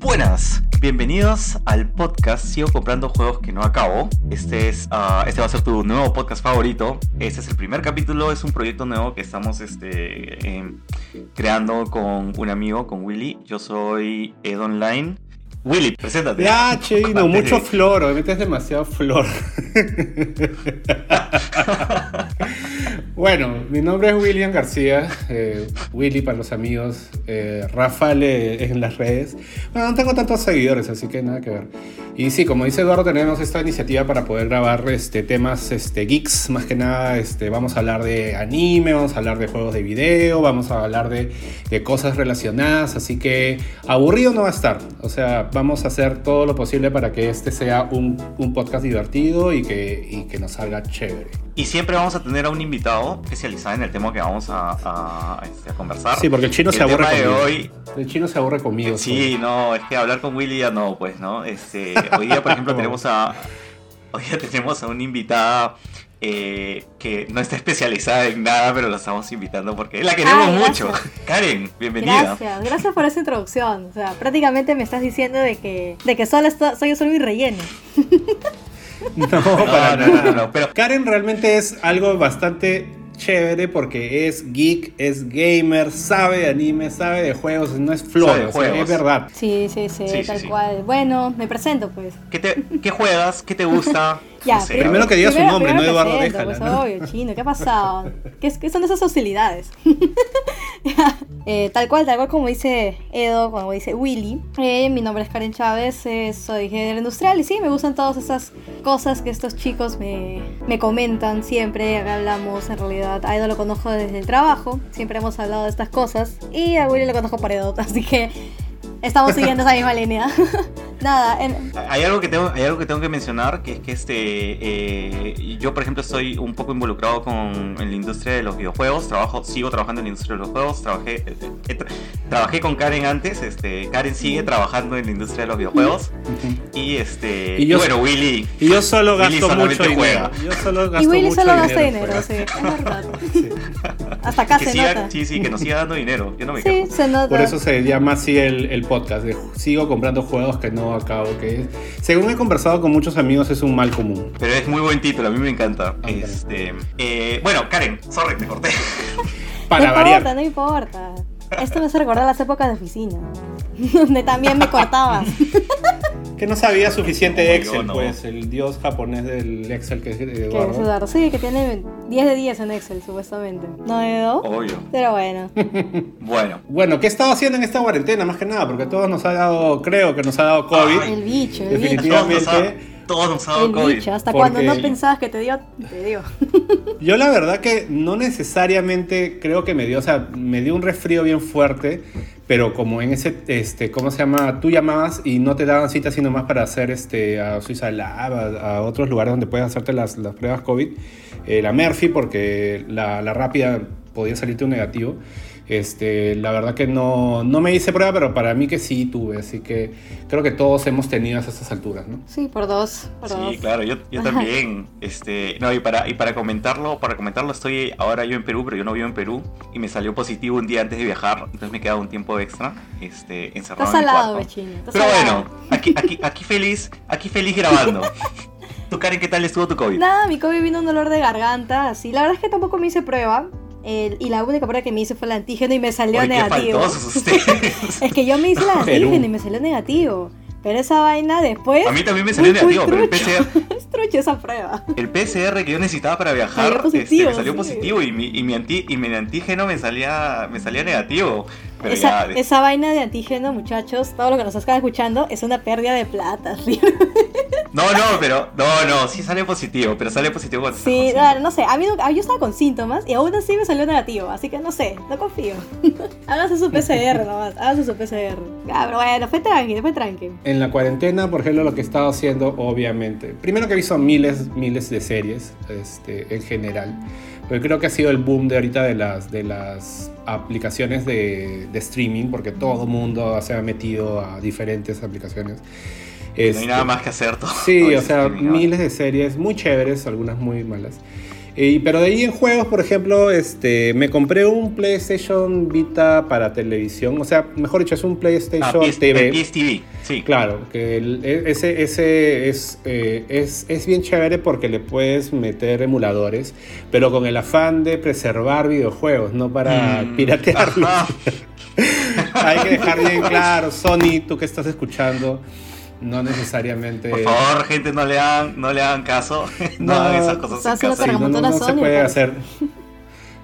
Buenas, bienvenidos al podcast Sigo comprando juegos que no acabo. Este es, ah, este va a ser tu nuevo podcast favorito. Este es el primer capítulo, es un proyecto nuevo que estamos este, em, creando con un amigo, con Willy. Yo soy Ed Online. Willy, preséntate. Ya, chino, mucho flor, obviamente es demasiado flor. bueno, mi nombre es William García, eh, Willy para los amigos, eh, Rafael en las redes. Bueno, no tengo tantos seguidores, así que nada que ver. Y sí, como dice Eduardo, tenemos esta iniciativa para poder grabar este, temas este, geeks, más que nada este, vamos a hablar de anime, vamos a hablar de juegos de video, vamos a hablar de, de cosas relacionadas, así que aburrido no va a estar, o sea, vamos a hacer todo lo posible para que este sea un, un podcast divertido y que, y que nos salga chévere. Y siempre vamos a tener a un invitado especializado en el tema que vamos a, a, este, a conversar. Sí, porque el chino El se aburre conmigo. hoy- El chino se aburre conmigo. Sí, no, es que hablar con Willy ya no, pues, ¿no? Este, hoy día, por ejemplo, tenemos a. Hoy día tenemos a una invitada eh, que no está especializada en nada, pero la estamos invitando porque la queremos Ay, mucho. Karen, bienvenida. Gracias, gracias por esa introducción. O sea, prácticamente me estás diciendo de que, de que solo esto- soy solo mi relleno. No, No, para no, no, nada. no, no, pero Karen realmente es algo bastante chévere porque es geek, es gamer, sabe de anime, sabe de juegos, no es flor, o sea, juegos. es verdad. Sí, sí, sí, Sí, sí, tal sí. cual. Bueno, me presento pues. ¿qué, te, ¿qué juegas? ¿Qué te gusta? Ya, sé, primero, Primero que diga su nombre, no Eduardo, presento, déjala, Pues, ¿no? obvio, chino, ¿qué ha pasado? ¿Qué, son esas hostilidades? Eh, tal cual, tal cual como dice Edo, como dice Willy. eh, mi nombre es Karen Chávez, eh, soy ingeniero industrial y sí, me gustan todas esas cosas que estos chicos me, me comentan siempre. Hablamos en realidad, a Edo lo conozco desde el trabajo, siempre hemos hablado de estas cosas. Y a Willy lo conozco por Edo, así que estamos siguiendo esa misma línea. Nada, en, Hay algo que tengo, hay algo que tengo que mencionar, que es que este, eh, yo por ejemplo estoy un poco involucrado con en la industria de los videojuegos, trabajo, sigo trabajando en la industria de los juegos, trabajé, eh, eh, tra- trabajé con Karen antes, este, Karen sigue trabajando en la industria de los videojuegos y este, Y yo- bueno Willy, Y yo solo gasto mucho dinero. juega. Yo solo gasto y Willy mucho solo gasta dinero, sí, es verdad. Sí. Hasta acá que se siga, nota. sí, sí, que nos siga dando dinero, yo no me Sí, quejo. se nota. Por eso se llama así el, el podcast, de sigo comprando juegos que no acabo, que según he conversado con muchos amigos es un mal común. Pero es muy buen título, a mí me encanta. Este, eh, bueno, Karen, sorry, te corté. Para no variar. importa, no importa. Esto me hace recordar las épocas de oficina, donde también me cortabas. Que no sabía suficiente Excel, yo no. pues, el dios japonés del Excel que es que Eduardo. Sí, que tiene 10 de 10 en Excel, supuestamente. ¿No, Edo? Obvio. Pero bueno. Bueno, Bueno, ¿qué he estado haciendo en esta cuarentena? Más que nada, porque todos nos ha dado, creo que nos ha dado COVID. Ay, El bicho, el bicho. Definitivamente. todos ha dado El COVID. bicho, hasta Porque- cuando no pensabas que te dio, te dio. Yo la verdad que no necesariamente creo que me dio, o sea, me dio un resfrío bien fuerte, pero como en ese, este, ¿cómo se llama? Tú llamabas y no te daban cita sino más para hacer este, a Suiza Lab, a, a otros lugares donde puedes hacerte las, las pruebas COVID, eh, la Murphy, porque la, la rápida podía salirte un negativo. Este, la verdad que no, no me hice prueba, pero para mí que sí tuve, así que creo que todos hemos tenido a estas alturas, ¿no? Sí, por dos. Por Sí, dos. claro, yo, yo también. Este, no, y para, y para comentarlo, para comentarlo, estoy ahora yo en Perú, pero yo no vivo en Perú. Y me salió positivo un día antes de viajar, entonces me queda un tiempo extra, este, encerrado Estás en salado, cuarto. vecino. Estás Pero salado. bueno, aquí, aquí, aquí feliz, aquí feliz grabando. ¿Tú, Karen, qué tal estuvo tu COVID? Nada, mi COVID vino un dolor de garganta, así. La verdad es que tampoco me hice prueba. Eh, y la única prueba que me hice fue el antígeno y me salió qué negativo. Es que yo me hice el Perú. antígeno y me salió negativo. Pero esa vaina después. A mí también me salió negativo, pero el. PCR, es trucho esa prueba. el PCR que yo necesitaba para viajar Salió positivo, este, me salió sí. positivo y mi, y mi, anti- y mi antígeno me salía, me salía negativo. Pero Esa, ya, esa vaina de antígeno, muchachos, todo lo que nos están escuchando, es una pérdida de plata. ¿sí? No, no, pero. No, no, sí sale positivo, pero sale positivo cuando Sí, claro, no sé. A mí yo estaba con síntomas y aún así me salió negativo. Así que no sé, no confío. hágase su PCR nomás, hágase su PCR. Ah, pero bueno, fue tranqui, fue tranqui. En la cuarentena, por ejemplo, lo que he estado haciendo, obviamente, primero que he visto miles, miles de series, este, en general, porque creo que ha sido el boom de ahorita de las, de las aplicaciones de, de streaming, porque todo el mundo se ha metido a diferentes aplicaciones. no hay Este, nada más que hacer. Todo, Sí, todo o sea, miles de series muy chéveres, algunas muy malas. Y, pero de ahí en juegos, por ejemplo, este, me compré un PlayStation Vita para televisión. O sea, mejor dicho, es un Ah, PlayStation PS, TV. eh, sí. Claro, que el- e- ese, ese es, eh, es, es bien chévere porque le puedes meter emuladores, pero con el afán de preservar videojuegos, no para Mm, piratearlos. Hay que dejar bien claro, Sony, tú que estás escuchando, no necesariamente... Por favor, gente, no le hagan, no le hagan caso. No, No, hagan esas cosas. Sí, no, se puede hacer.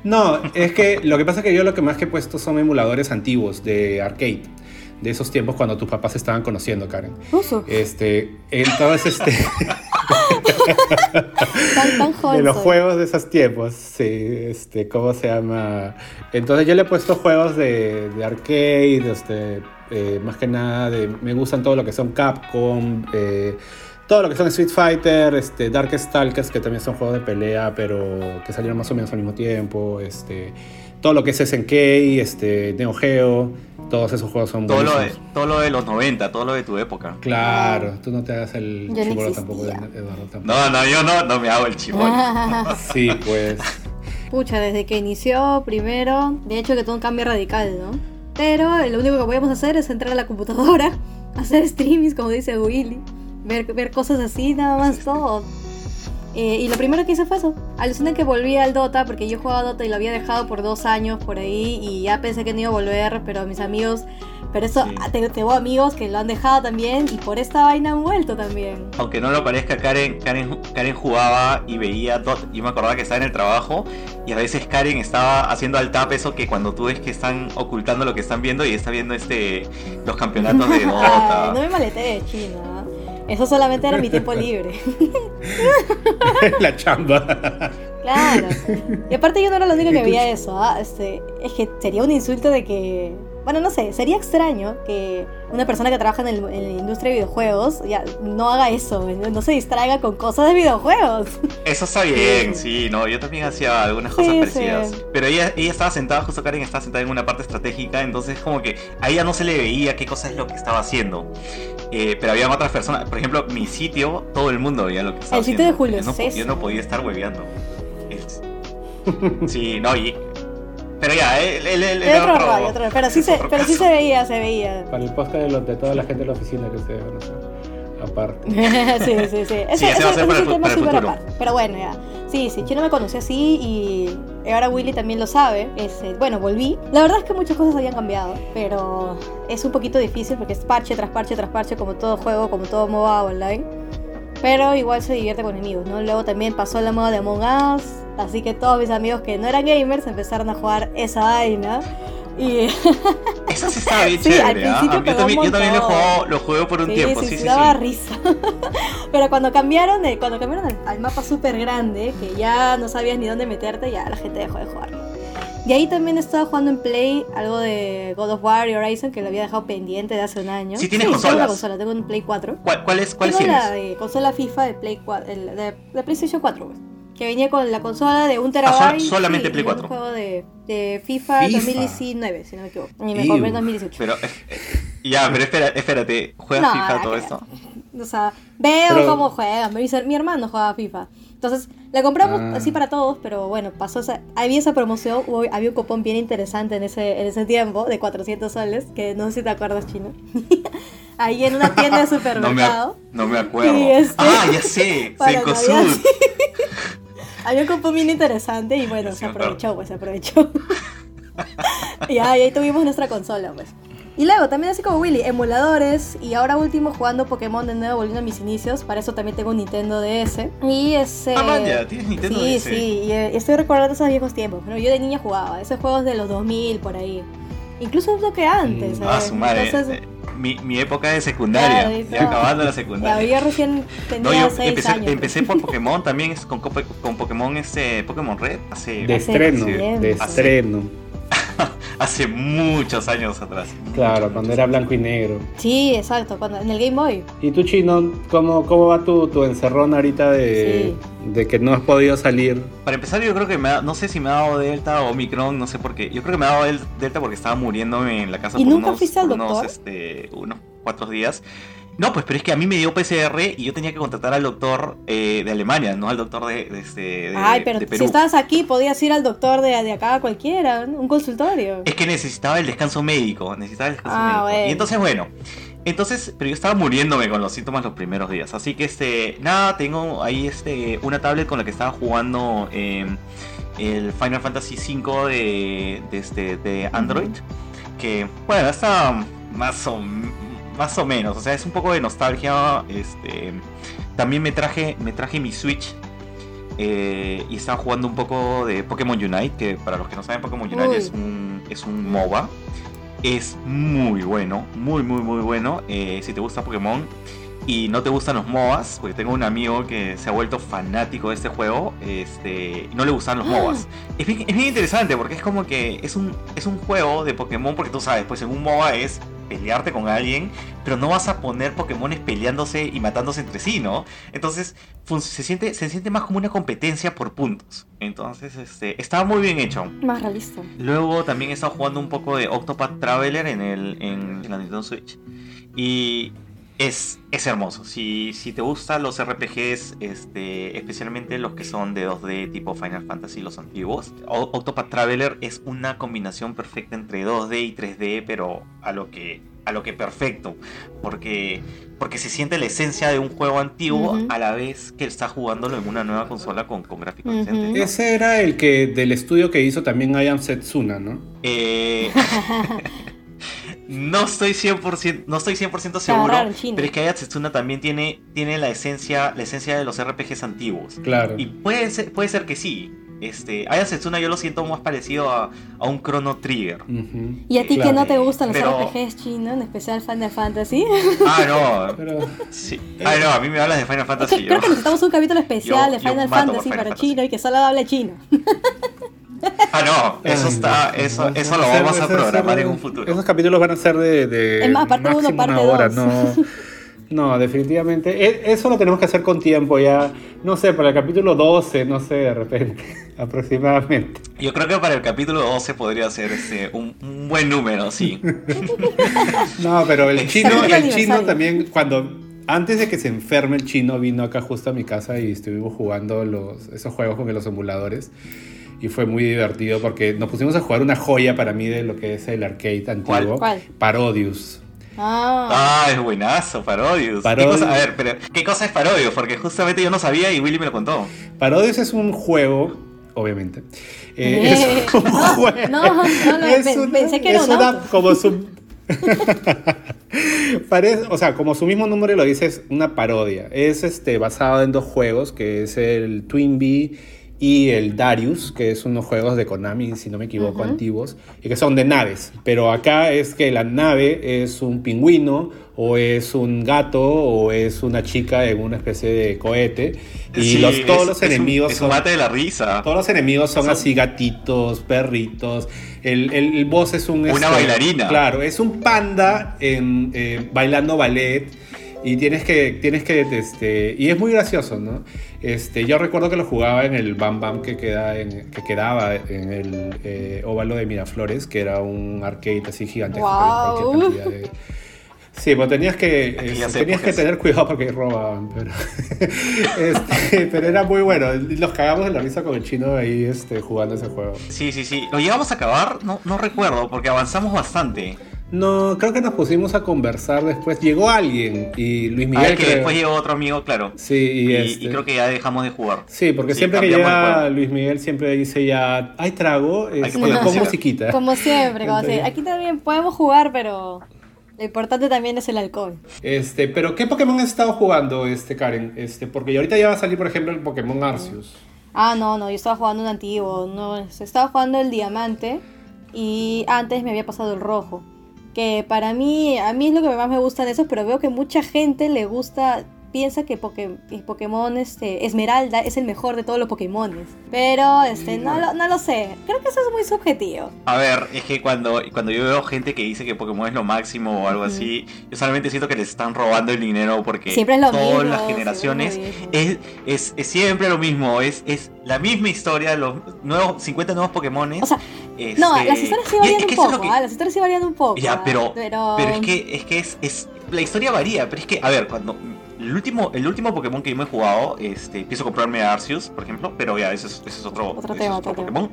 No, es que lo que pasa es que yo lo que más que he puesto son emuladores antiguos de arcade. De esos tiempos cuando tus papás se estaban conociendo, Karen. Uso. Este, entonces, este, Tan, tan joven de los soy. juegos de esos tiempos, sí, este, ¿cómo se llama? Entonces yo le he puesto juegos de, de arcade, este, eh, más que nada, de, me gustan todo lo que son Capcom, eh, todo lo que son Street Fighter, este, Dark Stalkers, que también son juegos de pelea, pero que salieron más o menos al mismo tiempo, este, todo lo que es SNK, este, Neo Geo, todos esos juegos son Todo lo, de, buenísimos. todo lo de los 90, todo lo de tu época. Claro, tú no te hagas el Yo no chibolo tampoco. Eduardo, tampoco. No, no, yo no, no me hago el chivón. Sí, pues. Pucha, desde que inició primero, de hecho que todo un cambio radical, ¿no? Pero lo único que podemos hacer es entrar a la computadora, hacer streamings, como dice Willy, ver, ver cosas así, nada más todo. Eh, y lo primero que hice fue eso. Aluciné que volví al Dota, porque yo jugaba Dota y lo había dejado por dos años por ahí, y ya pensé que no iba a volver, pero mis amigos... Pero eso, Sí. ah, te- tengo amigos que lo han dejado también, y por esta vaina han vuelto también. Aunque no lo parezca, Karen, Karen, Karen jugaba y veía Dot. Yo me acordaba que estaba en el trabajo y a veces Karen estaba haciendo al tap eso que cuando tú ves que están ocultando lo que están viendo y está viendo este los campeonatos de Ay, Dota. no me maletees, chino. Eso solamente era mi tiempo libre. la chamba. Claro. Y aparte yo no era la única que veía eso. ¿ah? Este, es que sería un insulto de que... Bueno, no sé, sería extraño que una persona que trabaja en, el- en la industria de videojuegos ya no haga eso, no, no se distraiga con cosas de videojuegos. Eso está bien, sí, no, yo también hacía algunas Sí, cosas sí. parecidas. Pero ella, ella estaba sentada, justo Karen estaba sentada en una parte estratégica, entonces como que a ella no se le veía qué cosa es lo que estaba haciendo. Eh, pero había otras personas, por ejemplo, mi sitio, todo el mundo veía lo que estaba El sitio de haciendo. Julio yo no, yo no podía estar hueveando. Sí, no, y... Pero ya, él, él, él Era era otro otro- rollo, otro. Pero sí, es se, otro pero sí se veía, se veía. Para el podcast de, de toda la gente de la oficina que ustedes hacer. Aparte. sí, sí, sí. Ese, ese va a ser ese- ese el fu- tema el sí, futuro. aparte. Pero bueno, ya. Sí, sí, Chino me conoció así y ahora Willy también lo sabe. Este, bueno, volví. La verdad es que muchas cosas habían cambiado, pero es un poquito difícil porque es parche tras parche tras parche, como todo juego, como todo MOBA online. Pero igual se divierte con amigos, ¿no? Luego también pasó la moda de Among Us, así que todos mis amigos que no eran gamers empezaron a jugar esa vaina. Y Esa sí estaba bien Sí, al chévere, ¿ah? principio Yo pegó también, yo también lo, jugaba- lo jugué por un sí, tiempo, sí, sí, sí, sí, daba sí. risa. Pero cuando cambiaron, de, cuando cambiaron al, al mapa súper grande, que ya no sabías ni dónde meterte, ya la gente dejó de jugar. Y ahí también estaba jugando en Play algo de God of War y Horizon que lo había dejado pendiente de hace un año. Sí, tienes tengo una consolas. consola, tengo un Play 4. ¿Cuál, cuál es, cuál tengo tienes? la de consola FIFA de Play 4, el- de, de PlayStation 4, pues, que venía con la consola de un Ah, terabyte. sol- solamente Play y un 4. juego de, de FIFA, FIFA. 2019, si no me equivoco. Y me compré en 2018. Pero, eh, eh, ya, pero espera, espérate, ¿juegas No, FIFA todo esto? O sea, veo Pero- cómo juegan. Mi, mi hermano juega FIFA. Entonces, la compramos Ah. así para todos, pero bueno, pasó esa, había esa promoción, hubo- había un cupón bien interesante en ese, en ese tiempo, de 400 soles, que no sé si te acuerdas, Chino. Ahí en una tienda de No me, supermercado. no me acuerdo. Este- Ah, ya sé. Navidad, Había un cupón bien interesante y bueno, Sí, se aprovechó, pues se aprovechó. y ahí, ahí tuvimos nuestra consola, pues. Y luego, también así como Willy, emuladores. Y ahora último jugando Pokémon de nuevo, volviendo a mis inicios. Para eso también tengo un Nintendo DS. Y ese. Ah, man, ya, tienes Nintendo Sí, DS. sí, y eh, estoy recordando esos viejos tiempos. Pero yo de niña jugaba, esos juegos de los 2000 por ahí. Incluso un toque antes. Mm, Ah, ¿eh? su madre. Entonces, eh, mi, mi época de secundaria. Claro, ya no. acabando la secundaria. yo recién No, tenía yo 6 empecé, años. empecé por Pokémon también, con, con Pokémon este, Pokémon Red, hace, De Hace estreno, de estreno. hace muchos años atrás. Claro, Muchos, cuando muchos era blanco y negro. Sí, exacto, cuando, en el Game Boy. ¿Y tú, Chino, cómo, cómo va tu, tu encerrón ahorita de, de que no has podido salir? Para empezar, yo creo que me ha- no sé si me ha dado Delta o Omicron, no sé por qué. Yo creo que me ha dado del- Delta porque estaba muriéndome en la casa ¿Y por nunca unos, fuiste al por unos, doctor? este, unos cuatro días. No, pues, pero es que a mí me dio PCR y yo tenía que contratar al doctor eh, de Alemania, no al doctor de, de, este, de- Ay, pero Perú. si estabas aquí, podías ir al doctor de, de acá cualquiera, un consultorio. Es que necesitaba el descanso médico, necesitaba el descanso Ah, médico. bueno. Y entonces, bueno, entonces, pero yo estaba muriéndome con los síntomas los primeros días. Así que, este, nada, tengo ahí este, una tablet con la que estaba jugando eh, el Final Fantasy V de, de, este, de Android. Que, bueno, está más o, más o menos, o sea, es un poco de nostalgia. Este, también me traje, me traje mi Switch. eh, y estaba jugando un poco de Pokémon Unite, que para los que no saben, Pokémon Unite Uy. es un, es un MOBA. Es muy bueno, muy, muy, muy bueno. eh, si te gusta Pokémon y no te gustan los MOBAs, porque tengo un amigo que se ha vuelto fanático de este juego, este, no le gustan los MOBAs. Es bien, es bien interesante porque es como que es un, es un juego de Pokémon, porque tú sabes, pues en un MOBA es pelearte con alguien, pero no vas a poner Pokémones peleándose y matándose entre sí, ¿no? Entonces se siente, se siente más como una competencia por puntos. Entonces, este, estaba muy bien hecho. Más realista. Luego también he estado jugando un poco de Octopath Traveler en, el, en, en la Nintendo Switch. Y es, es hermoso. Si, si te gustan los RPGs, este, especialmente los que son de 2D tipo Final Fantasy, los antiguos, O- Octopath Traveler es una combinación perfecta entre 2D y 3D, pero a lo que, a lo que perfecto. Porque, porque se siente la esencia de un juego antiguo a la vez que está jugándolo en una nueva consola con, con gráficos decentes. ¿no? Ese era el que del estudio que hizo también I Am Setsuna, ¿no? Eh, no estoy 100%, no estoy 100% seguro, pero es que Aya Setsuna también tiene, tiene la esencia, la esencia de los RPGs antiguos. Claro. Y puede ser, puede ser que sí. Este, Aya Setsuna yo lo siento más parecido a, a un Chrono Trigger. ¿Y a ti claro. que no te gustan los Pero- RPGs chinos, en especial Final Fantasy? Ah, no. Pero, Sí. Ah, no, a mí me hablas de Final Es Fantasy. creo que necesitamos un capítulo especial yo- de Final Fantasy Final para Fantasy. chino y que solo hable chino. Ah, no, eso Ay, está, no. eso, eso lo vamos a programar en un futuro. Esos capítulos van a ser de, de Es más, parte uno, parte una hora, dos. no. No, definitivamente. E- Eso lo tenemos que hacer con tiempo ya. No sé, para el capítulo 12, no sé, de repente, aproximadamente. Yo creo que para el capítulo 12 podría ser este, un, un buen número, sí. No, pero el chino, Capítulo el chino también, cuando antes de que se enferme el chino, vino acá justo a mi casa y estuvimos jugando los, esos juegos con los emuladores. Y fue muy divertido porque nos pusimos a jugar una joya para mí de lo que es el arcade antiguo. ¿Cuál? Parodius. Ah, Ah, es buenazo, Parodius. ¿Qué Parodius. cosa- a ver, pero ¿qué cosa es Parodius? Porque justamente yo no sabía y Willy me lo contó. Parodius es un juego, obviamente. Eh, Eh, es un no, juego. no, no, no, es pe- una- pensé que era es un una- como su Parece, o sea, como su mismo nombre lo dice, es una parodia. Es este basado en dos juegos, que es el Twin Bee y el Darius, que es unos juegos de Konami, si no me equivoco, Ujú. antiguos, y que son de naves. Pero acá es que la nave es un pingüino, o es un gato, o es una chica en una especie de cohete. Y Sí, los, todos es- los es un- enemigos es son un mate de la risa. todos los enemigos son, Son- así gatitos, perritos. El, el, el boss es un... Una este, bailarina. Claro, es un panda en, eh, bailando ballet. Y tienes que, tienes que, este, y es muy gracioso, ¿no? Este, yo recuerdo que lo jugaba en el Bam Bam que, queda en, que quedaba en el eh, óvalo de Miraflores, que era un arcade así gigante. Guau. Sí, pero tenías que, tenías que tener cuidado porque robaban, pero, este, pero era muy bueno. Los cagamos de la risa con el chino ahí este, jugando ese juego. Sí, sí, sí. ¿Lo llegamos a acabar? No, no recuerdo, porque avanzamos bastante. No, creo que nos pusimos a conversar después. Llegó alguien y Luis Ah, Miguel. es que creo- después llegó otro amigo, claro. Sí, y, Y, este- y creo que ya dejamos de jugar. Sí, porque Sí, siempre que llega. Luis Miguel siempre dice ya, hay trago, que este, poner pon música. musiquita. como siempre, como Entonces- siempre. Aquí también podemos jugar, pero lo importante también es el alcohol. Este, pero ¿qué Pokémon has estado jugando, este, Karen? Este, porque ahorita ya va a salir, por ejemplo, el Pokémon Arceus. Ah, no, no, yo estaba jugando un antiguo, no, estaba jugando el diamante y antes me había pasado el rojo. Que para mí, a mí es lo que más me gusta de eso, pero veo que mucha gente le gusta, piensa que, Poké- que Pokémon este, Esmeralda es el mejor de todos los Pokémones. Pero este, no, lo, no lo sé, creo que eso es muy subjetivo. A ver, es que cuando, cuando yo veo gente que dice que Pokémon es lo máximo o algo así, yo solamente siento que les están robando el dinero porque Siempre es lo todas mismo, las generaciones es es, siempre lo mismo, es, es la misma historia, los nuevos 50 nuevos Pokémones. O sea, este, No, las historias sí es varían que un poco, que- ah, las historias sí varían un poco. Ya, ah, pero, pero... pero es que es que es, es la historia varía, pero es que, a ver, cuando el último, el último Pokémon que yo me he jugado, este, empiezo a comprarme Arceus, por ejemplo, pero ya, ese es, ese es otro, Otro ese tema, es otro otro Pokémon.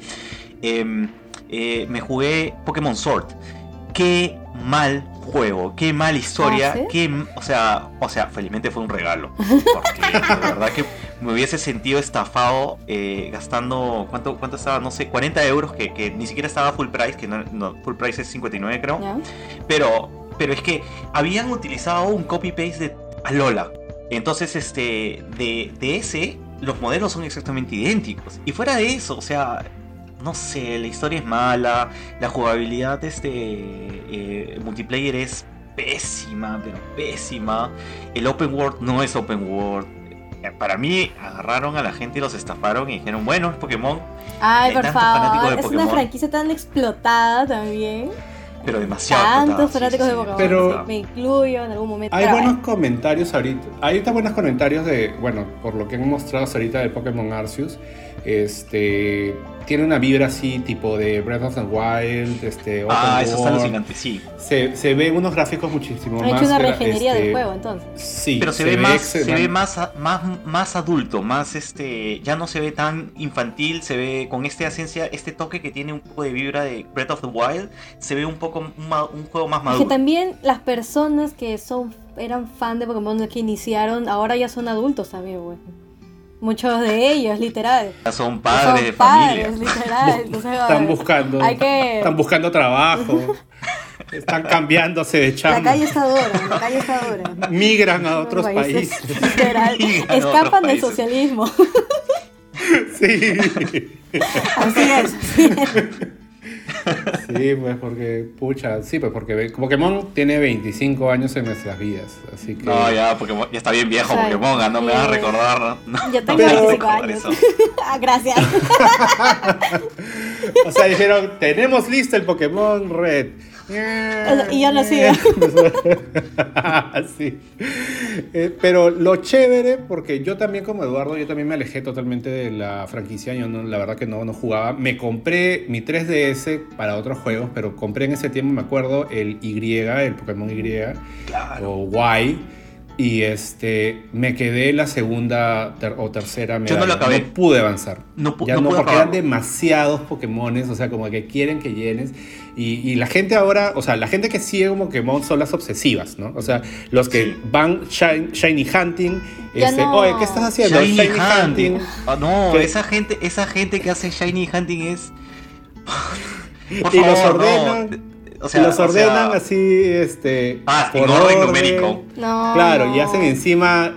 Em, eh, me jugué Pokémon Sword. Qué mal juego, qué mal historia, ¿Ah, sí? qué, o sea, o sea, felizmente fue un regalo, porque de verdad que me hubiese sentido estafado eh, gastando, ¿cuánto, cuánto estaba? No sé, 40 euros, que, que ni siquiera estaba full price, que no, no, full price es 59 creo, ¿Ya? pero, pero es que habían utilizado un copy-paste de Alola. Entonces, este, de, de ese, los modelos son exactamente idénticos. Y fuera de eso, o sea, no sé, la historia es mala, la jugabilidad este eh, multiplayer es pésima, pero pésima. El open world no es open world. Eh, Para mí agarraron a la gente y los estafaron y dijeron, bueno, es Pokémon, Ay, Hay por favor. de Es una Pokémon. franquicia tan explotada también. Pero demasiado. Tantos fanáticos sí, de. Pokémon. Pero- Me incluyo en algún momento. Hay buenos comentarios ahorita. Hay ahorita buenos comentarios de, bueno, por lo que han mostrado ahorita de Pokémon Arceus. Este tiene una vibra así tipo de Breath of the Wild, este Open Ah, eso es alucinante, sí. Se, se ve unos gráficos muchísimo más. hecho una regenería este, del juego entonces. Sí, Pero se, ve, más, se ve más, más, más adulto, más este, ya no se ve tan infantil, se ve con esta esencia, este toque que tiene un poco de vibra de Breath of the Wild, se ve un poco un, juego más Es que maduro. también las personas que son eran fan de Pokémon que iniciaron, ahora ya son adultos también, güey. Muchos de ellos, literal. Son padres son de padres, familia. literal. Entonces, Están buscando, Hay que- están buscando trabajo, están cambiándose de La chamba, calle está dura, la calle está dura. migran a otros Países, países. Literal. Migran Escapan del países. socialismo. Sí. Así es. así es. Sí, pues porque, pucha, sí, pues porque Pokémon tiene 25 años en nuestras vidas, así que... No, ya, Pokémon, ya está bien viejo O sea, Pokémon, ah, no me vas a recordar. No, Yo no tengo a 25 recordar años. Ah, Gracias. O sea, dijeron, tenemos listo el Pokémon Red. Y yo lo sigo. sí. Eh, pero lo chévere, porque yo también como Eduardo, yo también me alejé totalmente de la franquicia, yo no, la verdad que no, no jugaba. Me compré mi 3DS para otros juegos, pero compré en ese tiempo, me acuerdo, el Y, el Pokémon Y, Claro. o Y. Y este, me quedé la segunda ter- o tercera Yo no lo medalla. acabé. pude avanzar. No pu- ya no no, pude porque eran demasiados Pokémones, o sea, como que quieren que llenes. Y, y la gente ahora, o sea, la gente que sigue Pokémon son las obsesivas, ¿no? O sea, los que Sí. van shiny, shiny hunting, Ya este, no. oye, ¿qué estás haciendo? Shiny, Shiny, hunting. hunting. Ah, no, ¿Qué? esa gente, esa gente que hace Shiny Hunting es. Por Y los favor, no. ordenan. O sea, los o sea, ordenan así, este. Ah, en orden numérico. No. Claro, y hacen encima,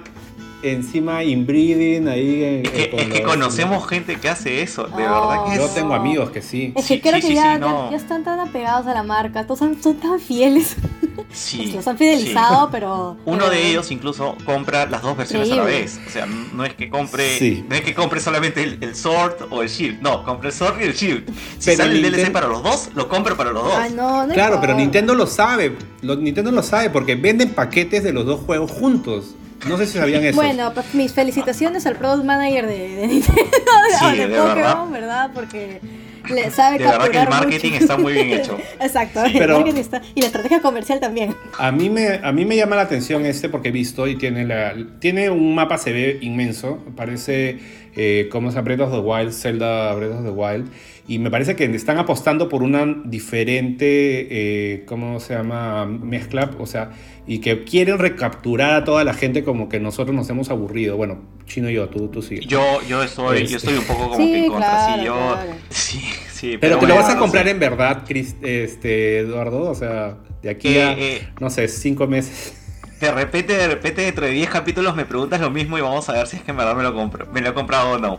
encima inbreeding ahí. en- Es que, con es que los- conocemos gente que hace eso, de verdad que es. Yo tengo amigos que sí. Es que Sí, creo sí, que sí, ya, sí, no. ya, ya están tan apegados a la marca, todos son, son tan fieles. Sí, Los han fidelizado, pero. Uno pero- de ellos incluso compra las dos versiones a la vez. O sea, no es que compre, Sí. no es que compre solamente el, el Sword o el Shield. No, compre el Sword y el Shield. Si Pero sale el DLC para los dos, lo compro para los dos. Ay, no, no Claro, pero. Nintendo lo sabe. Lo- Nintendo lo sabe porque venden paquetes de los dos juegos juntos. No sé si sabían eso. Bueno, pues mis felicitaciones al product manager de, de Nintendo, Sí, de, de Pokémon, verdad. ¿verdad? Porque le sabe De verdad que el marketing mucho. está muy bien hecho. Exacto, Sí. el Pero- marketing está- y la estrategia comercial también. A mí, me, a mí me llama la atención este porque he visto y tiene, la, tiene un mapa se ve inmenso. Parece eh, como se Breath of the Wild, Zelda Breath of the Wild. Y me parece que están apostando por una diferente, eh, ¿cómo se llama? Mezcla. O sea, y que quieren recapturar a toda la gente como que nosotros nos hemos aburrido. Bueno, Chino y yo, tú, tú sigue. Yo, yo estoy, Este. yo estoy un poco como Sí, que en contra. claro, sí, yo, claro. sí, sí. Pero, te lo vas a no comprar sé. en verdad, Chris- este, Eduardo. O sea, de aquí Eh, a, eh. no sé, cinco meses. De repente, de repente, dentro de 10 capítulos me preguntas lo mismo y vamos a ver si es que en verdad me lo compro, me lo he comprado o no.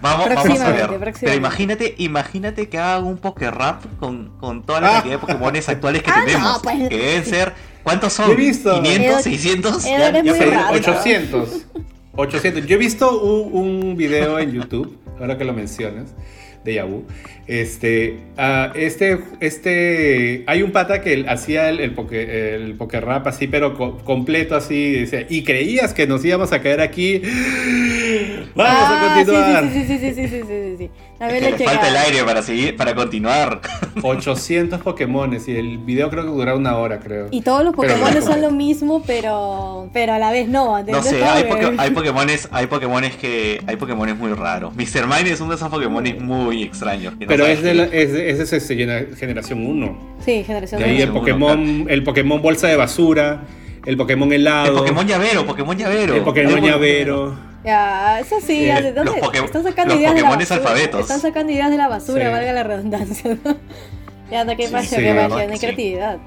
Vamos, vamos a ver. Pero imagínate, imagínate que haga un poker rap con, con toda la Ah. cantidad de Pokémones actuales que Ah, tenemos. no, pues. Que deben ser. ¿Cuántos son? He visto. 500, Edo- 600. Edo Ya- ya muy perdí. raro. 800. 800. Yo he visto un, un video en YouTube, ahora que lo mencionas, de Yahoo. Este, ah, este, este, hay un pata que hacía el, el, poke, el poker rap así, pero co- completo así, decía, y creías que nos íbamos a caer aquí. Vamos a Ah, continuar. Sí, sí, sí, sí, sí, sí, sí, sí. Es También le falta el aire para seguir, para continuar. 800 Pokémones y el video creo que dura una hora, creo. Y todos los Pero Pokémon no. son lo mismo, pero pero a la vez no. No sé, hay, poke- hay Pokémones, hay Pokémones que. Hay Pokémones muy raros. Mr. Mime es uno de esos Pokémones muy extraños. no Pero es de, la, es es este, gener- generación 1. Sí, generación De ahí el Pokémon, el Pokémon bolsa de basura, el Pokémon helado, El Pokémon llavero, Pokémon llavero. el Pokémon llavero. Ya, eso sí, Eh, ¿de dónde? Están sacando los ideas de la basura. alfabetos. Están sacando ideas de la basura, Sí. valga la redundancia. ¿no? ya, no, qué Sí, magia, sí, qué la magia, verdad no hay que sí. creatividad.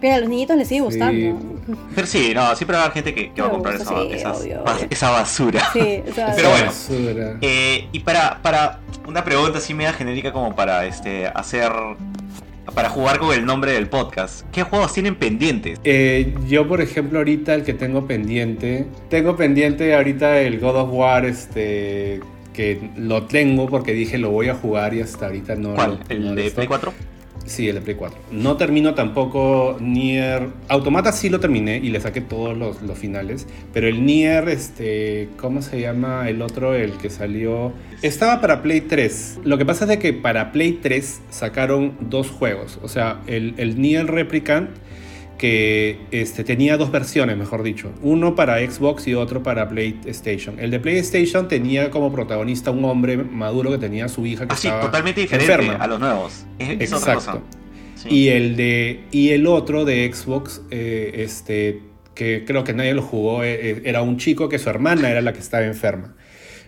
Pero a los niñitos les sigue Sí. gustando. Pero sí, no, siempre va a haber gente que, que va a comprar gusta, esa, sí, esas- obvio, bas- obvio. esa basura. Sí, Pero bueno. Basura. Eh, y para, para una pregunta así media genérica como para este hacer para jugar con el nombre del podcast. ¿Qué juegos tienen pendientes? Eh, yo, por ejemplo, ahorita el que tengo pendiente, tengo pendiente ahorita el God of War, este, que lo tengo porque dije lo voy a jugar y hasta ahorita no. ¿Cuál? no- ¿El no de. Play 4? Sí, el de Play 4. No termino tampoco Nier. Automata sí lo terminé y le saqué todos los, finales. Pero el Nier, este. ¿Cómo se llama el otro? El que salió. Estaba para Play 3. Lo que pasa es de que para Play 3 sacaron dos juegos. O sea, el, el Nier Replicant. Que este, tenía dos versiones, mejor dicho. Uno para Xbox y otro para PlayStation. El de PlayStation tenía como protagonista un hombre maduro que tenía a su hija que Así, estaba Ah, totalmente diferente enferma. a los nuevos. Es, es otra cosa. Exacto. Sí. Y el de y el otro de Xbox, eh, este, que creo que nadie lo jugó, eh, eh, era un chico que su hermana era la que estaba enferma.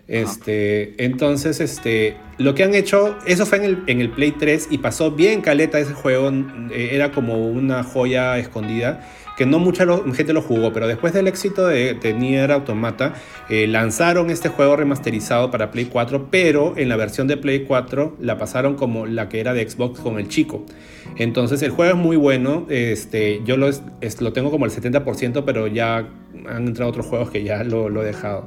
Este, entonces, este, lo que han hecho, eso fue en el, en Play 3 y pasó bien caleta ese juego, eh, era como una joya escondida, que no mucha lo- gente lo jugó, pero después del éxito de, de Nier Automata, eh, lanzaron este juego remasterizado para Play 4, pero en la versión de Play 4 la pasaron como la que era de Xbox con el chico. Entonces el juego es muy bueno, este, yo lo, tengo como el 70%, pero ya han entrado otros juegos que ya lo he dejado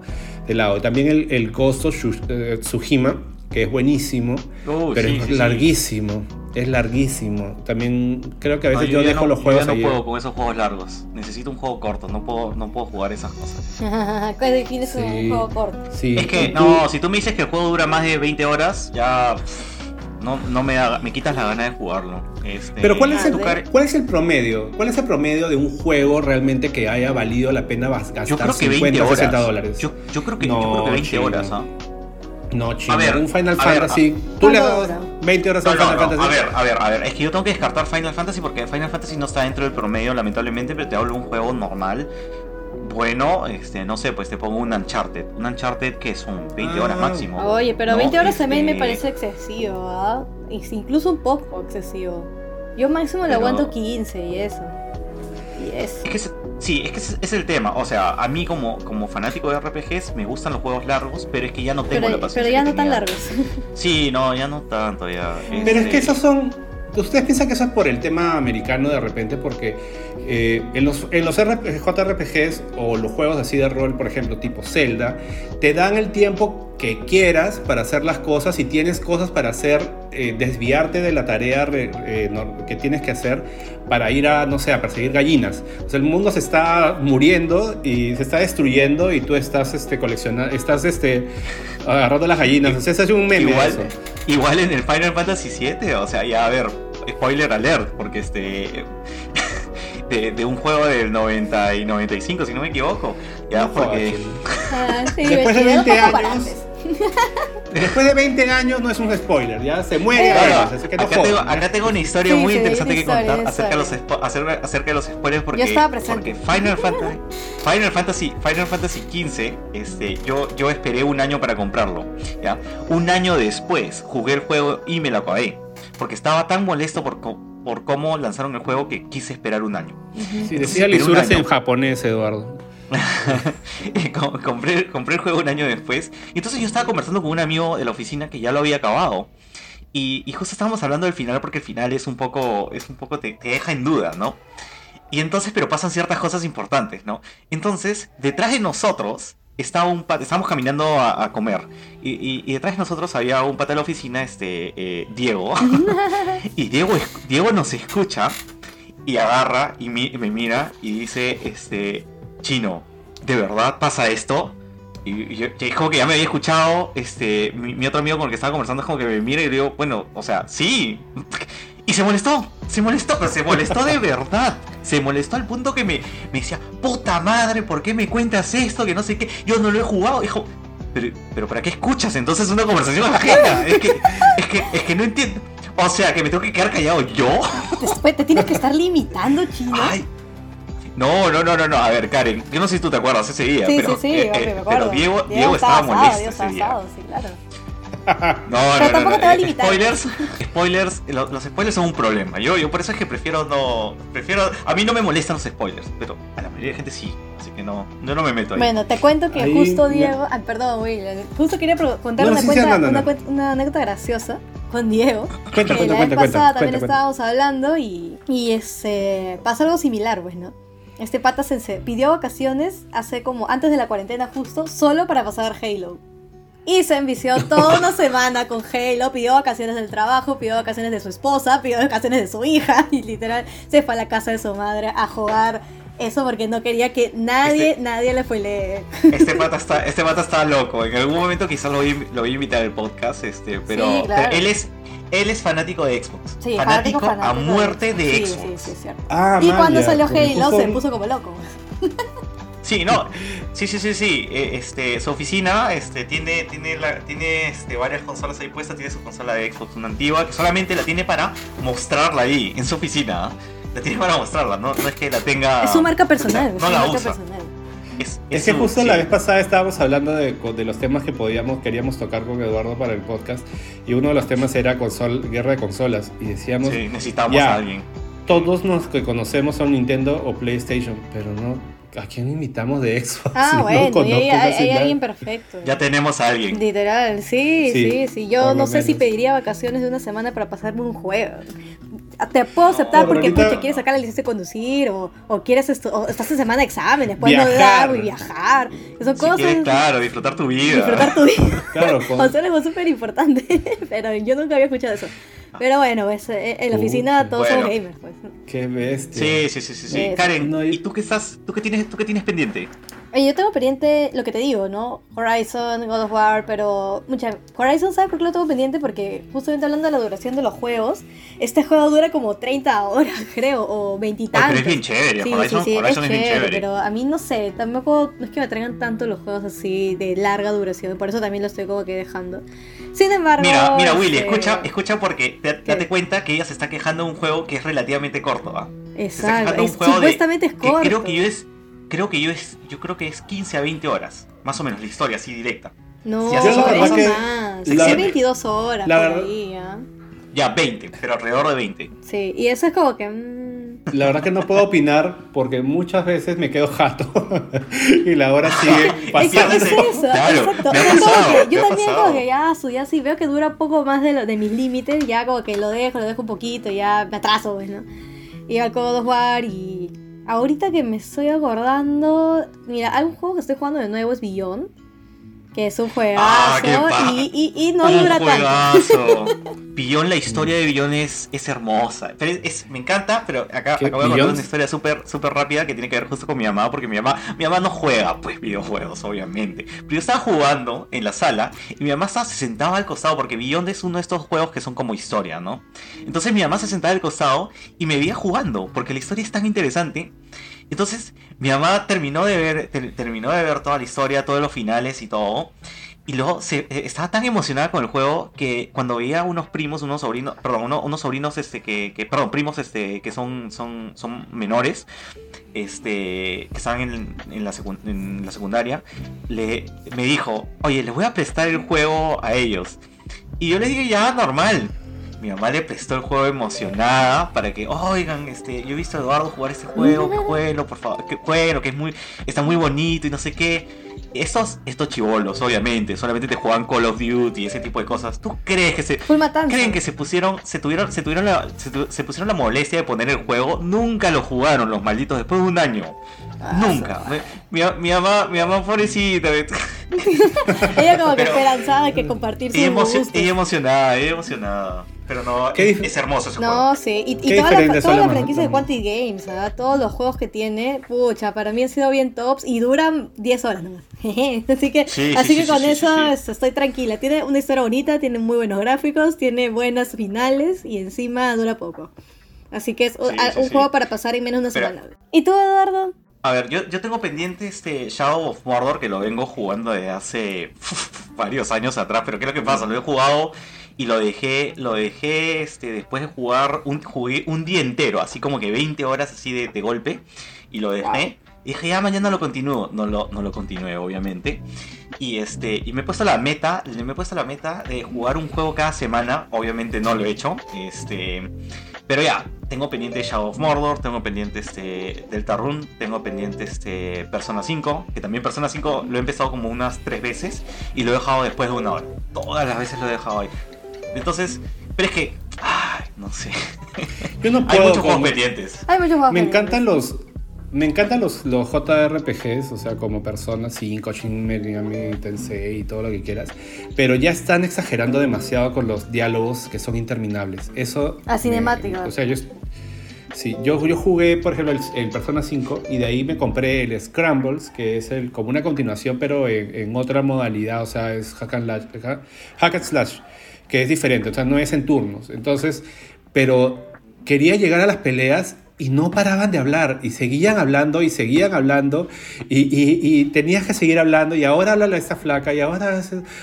lado. También el, el Tsu- eh, Tsushima, que es buenísimo, Uy, pero sí, es sí, sí. larguísimo, es larguísimo. También creo que a No, veces yo, ya dejo no- los yo juegos ya no ahí. puedo con esos juegos largos. Necesito un juego corto, no puedo, no puedo jugar esas cosas. ¿Cuál defines un Sí. juego corto? Sí, Es que, no, si tú me dices que el juego dura más de 20 horas, ya pff, no, no me, da- me quitas la gana de jugarlo. Este, Pero ¿cuál es, el, ¿cuál es el promedio? ¿Cuál es el promedio de un juego realmente que haya valido la pena gastar Yo creo que 20 50 o horas. 60 dólares? Yo, yo creo que, yo No, creo que 20 chino. horas, ¿ah? No, chino. A ver, un Final a ver, Fantasy. ¿Tú le has ¿cuánto dado dura? 20 horas a No, un no, Final no, Fantasy? a ver, a ver, a ver. Es que yo tengo que descartar Final Fantasy porque Final Fantasy no está dentro del promedio, lamentablemente, pero te hablo de un juego normal. Bueno, este, no sé, pues te pongo un Uncharted. Un Uncharted que son 20 horas Ah. máximo. Oye, pero ¿no? 20 horas también me Este, parece excesivo, ¿ah? Incluso un poco excesivo. Yo máximo le Pero- aguanto 15 y eso. Y eso. Es que es- sí, es que es el tema. O sea, a mí como, como fanático de RPGs me gustan los juegos largos, pero es que ya no tengo Pero, la paciencia. pero ya que no tan largos. Sí, no, ya no tanto ya. Pero es que esos son. ¿Ustedes piensan que eso es por el tema americano de repente? Porque eh, en los, en los RP JRPGs o los juegos así de rol, por ejemplo, tipo Zelda, te dan el tiempo que quieras para hacer las cosas y tienes cosas para hacer, eh, desviarte de la tarea re- eh, no- que tienes que hacer para ir a, no sé, a perseguir gallinas. O sea, el mundo se está muriendo y se está destruyendo y tú estás este, coleccionando, estás este, agarrando las gallinas. O sea, es un meme Igual, eso. igual en el Final Fantasy VII, o sea, ya a ver, spoiler alert, porque este. De, de un juego del 90 y 95, si no me equivoco. Ya, No porque. Ah, sí, Después de divertido, 20 poco para años. Después de 20 años no es un spoiler, ya se muere. Claro, que no acá, tengo, acá tengo una historia Sí, muy sí, interesante que contar historia, una acerca de, los acerca, acerca de los spoilers porque, Yo estaba presente. porque Final Fantasy Final Fantasy Final Fantasy XV este yo yo esperé un año para comprarlo ya un año después jugué el juego y me lo acabé porque estaba tan molesto por por cómo lanzaron el juego que quise esperar un año Sí, decía Esperé un lisuras en japonés, Eduardo. Compré, compré el juego un año después. Y entonces yo estaba conversando con un amigo de la oficina que ya lo había acabado. Y, y justo estábamos hablando del final porque el final es un poco, es un poco te, te deja en duda, ¿no? Y entonces, pero pasan ciertas cosas importantes, ¿no? Entonces, detrás de nosotros estaba un pata, estábamos caminando a, a comer. Y, y- y detrás de nosotros había un pata de la oficina, este, eh, Diego. y Diego, Diego nos escucha y agarra y mi- me mira y dice, este, Chino, ¿de verdad pasa esto? Y, yo- y es como que ya me había escuchado, este, mi, mi otro amigo con el que estaba conversando es como que me mira y le digo, bueno, o sea, sí. Y se molestó, se molestó, pero se molestó de verdad. Se molestó al punto que me, me decía, puta madre, ¿por qué me cuentas esto? Que no sé qué, yo no lo he jugado. Dijo, pero, pero ¿para qué escuchas entonces una conversación ajena? Es que, es que, es que no entiendo. O sea, que me tengo que quedar callado yo. Después te tienes que estar limitando, chino. Ay. No, no, no, no, no. A ver, Karen, yo no sé si tú te acuerdas ese día, sí, pero, sí, sí, eh, eh, me acuerdo. pero Diego, Diego estaba asado, molesto Diego ese estaba día. asado, sí, claro. No, Pero no, no, tampoco no, te va a eh, limitar. Spoilers, spoilers, lo- los spoilers son un problema. Yo, yo por eso es que prefiero no, prefiero, a mí no me molestan los spoilers, pero a la mayoría de gente sí, así que no, yo no me meto ahí. Bueno, te cuento que Ahí, justo Diego. Ah, perdón, Will. Justo quería contar No, una, sí, sí, cuenta- una, una anécdota graciosa con Diego. Cuenta, que cuenta, la cuenta, vez pasada cuenta, también cuenta, cuenta. estábamos hablando y, y este, pasa algo similar, pues, ¿no? Este pata se se pidió vacaciones hace como antes de la cuarentena justo, solo para pasar Halo. Y se envició toda una semana con Halo, pidió vacaciones del trabajo, pidió vacaciones de su esposa, pidió vacaciones de su hija y literal se fue a la casa de su madre a jugar eso porque no quería que nadie, Este- nadie le fue Este pata está, este pata está loco. En algún momento quizás lo voy, lo voy a invitar al podcast, este, pero, Sí, claro. pero él es, él es fanático de Xbox. Sí, fanático, a fanático muerte de sí, Xbox. Sí, sí, es cierto. Ah, y man, cuando ya, salió Halo se puso como loco. Sí, no, sí, sí, sí, sí. eh, Este, su oficina, este, tiene, tiene, la, tiene, este, varias consolas ahí puestas. Tiene su consola de Xbox, una antigua, que solamente la tiene para mostrarla ahí, en su oficina. ¿ah? La tiene para mostrarla, no, no es que la tenga. es su marca personal. No su la marca usa. personal. Es, Es que justo sí. la vez pasada estábamos hablando de, de los temas que podíamos, queríamos tocar con Eduardo para el podcast y uno de los temas era consol, guerra de consolas y decíamos Sí, necesitamos Ya. a alguien. todos los que conocemos son Nintendo o PlayStation, pero no ¿a quién invitamos de Xbox? Ah, No bueno, hay, hay- hay alguien perfecto. Ya tenemos a alguien. Literal, sí, sí, Sí, sí. Yo no sé si menos. pediría vacaciones de una semana para pasarme un juego. Te puedo aceptar pero porque ahorita- pucha, quieres sacar la licencia de conducir o, o quieres esto, o estás en semana de exámenes, puedes no dar y viajar. Son Si cosas. quieres, claro, disfrutar tu vida. disfrutar tu vida. Claro, con- O sea, es algo súper importante. pero yo nunca había escuchado eso. Pero bueno, pues, eh, en la oficina todos somos Bueno. gamers, pues. qué bestia. Sí, sí, sí, sí, sí. Eh, Karen, no, y- ¿y tú qué estás, tú qué tienes, tú qué tienes pendiente? Oye, yo tengo pendiente lo que te digo, ¿no? Horizon, God of War, pero mucha Horizon, ¿sabes por qué lo tengo pendiente? Porque justamente hablando de la duración de los juegos, este juego dura como 30 horas, creo, o Oye, veintitantos. pero es bien chévere, Sí, Horizon, sí, sí, Horizon es es bien chévere, chévere. pero a mí no sé, tampoco no es que me traigan tanto los juegos así de larga duración, por eso también lo estoy como que dejando. Sin embargo, Mira, mira, Willy, este, escucha, escucha porque te- date cuenta que ella se está quejando de un juego que es relativamente corto, ¿ah? Se está Exacto, quejando de es- un juego de- supuestamente es que corto. creo que yo es, creo que yo es, yo creo que es 15 a 20 horas, más o menos la historia así directa. No, Si es la verdad que más, la- es 22 horas la por ahí, ¿ah? Ya 20, pero alrededor de 20. Sí, y eso es como que... La verdad que no puedo opinar porque muchas veces me quedo jato y la hora sigue Es que pasando. es eso, Claro, exacto. me ha Es que me yo ha también pasado. como que ya, su, ya si veo que dura poco más de, lo, de mis límites, ya como que lo dejo, lo dejo un poquito, ya me atraso, pues, ¿no? Y al God of War y... Ahorita que me estoy acordando... Mira, hay un juego que estoy jugando de nuevo, es Beyond. Que es un juegazo Ah, y, y, y no Un dura tanto. juegazo. Billón, la historia de Billón es, es hermosa. Pero es- es- me encanta, pero acá, ¿Qué? acá voy a contar una historia súper súper rápida que tiene que ver justo con mi mamá, porque mi mamá, mi mamá no juega pues videojuegos, obviamente. Pero yo estaba jugando en la sala y mi mamá estaba, se sentaba al costado, porque Beyond es uno de estos juegos que son como historia, ¿no? Entonces mi mamá se sentaba al costado y me veía jugando, porque la historia es tan interesante. Entonces mi mamá terminó de ver, ter- terminó de ver toda la historia, todos los finales y todo. Y luego se, eh, estaba tan emocionada con el juego que cuando veía unos primos, unos sobrinos, perdón, uno- unos sobrinos este que, perdón, primos este que son son son menores, este que estaban en, en la, en la secundaria, le me dijo, "Oye, les voy a prestar el juego a ellos." Y yo le dije, "Ya, normal." Mi mamá le prestó el juego emocionada para que, oigan, este, yo he visto a Eduardo jugar este juego, que juego, por favor, que juego, que es muy, está muy bonito y no sé qué. Estos, estos chivolos, obviamente, solamente te juegan Call of Duty ese tipo de cosas. ¿Tú crees que se, creen que se pusieron, se tuvieron, se tuvieron la, se, tu- se pusieron la molestia de poner el juego? Nunca lo jugaron los malditos después de un año. Ah, Nunca. Mi, mi, mamá, mi mamá pobrecita, ella como que Pero- esperanzada de que compartir emocio- gustos. ella emocionada, ella emocionada. Pero no, ¿Qué es, es hermoso ese juego. No, sí, y, y toda la, toda la franquicia de. Quantic Games, todos los juegos que tiene, pucha, para mí han sido bien tops y duran 10 horas nomás. así que, Sí, sí, así sí, que sí, con sí, eso sí, sí. es- estoy tranquila. Tiene una historia bonita, tiene muy buenos gráficos, tiene buenas finales y encima dura poco. Así que es un, Sí, a- sí, un sí. juego para pasar en menos de una Pero- semana. ¿Y tú, Eduardo? A ver, yo, yo tengo pendiente este Shadow of Mordor que lo vengo jugando desde hace varios años atrás, pero ¿qué es lo que pasa? Lo he jugado y lo dejé, lo dejé este, después de jugar, un, jugué un día entero, así como que 20 horas así de, de golpe, y lo dejé. Y dije, ya mañana lo continúo. No lo, no lo continué, obviamente. Y este, y me he puesto la meta, me he puesto la meta de jugar un juego cada semana. Obviamente no lo he hecho. Este. Pero ya, tengo pendiente Shadow of Mordor, tengo pendiente este Deltarune, tengo pendiente este Persona 5, que también Persona 5 lo he empezado como unas tres veces y lo he dejado después de una hora. Todas las veces lo he dejado ahí. Entonces, pero es que, ay, no sé. Yo no Hay puedo muchos juegos pendientes. Hay muchos juegos Me encantan los. Me encantan los, los JRPGs, o sea, como Persona 5, Shin Megami Tensei y todo lo que quieras. Pero ya están exagerando demasiado con los diálogos que son interminables. Eso. Ah, me- cinemáticos. o sea, yo. Sí, yo, yo jugué, por ejemplo, el, el Persona 5 y de ahí me compré el Scrambles, que es el, como una continuación, pero en, en otra modalidad, o sea, es hack and, slash, ha- hack and slash, que es diferente, o sea, no es en turnos. Entonces, pero quería llegar a las peleas y no paraban de hablar, y seguían hablando, y seguían hablando, y, y- y tenías que seguir hablando, y ahora habla esta flaca, y ahora,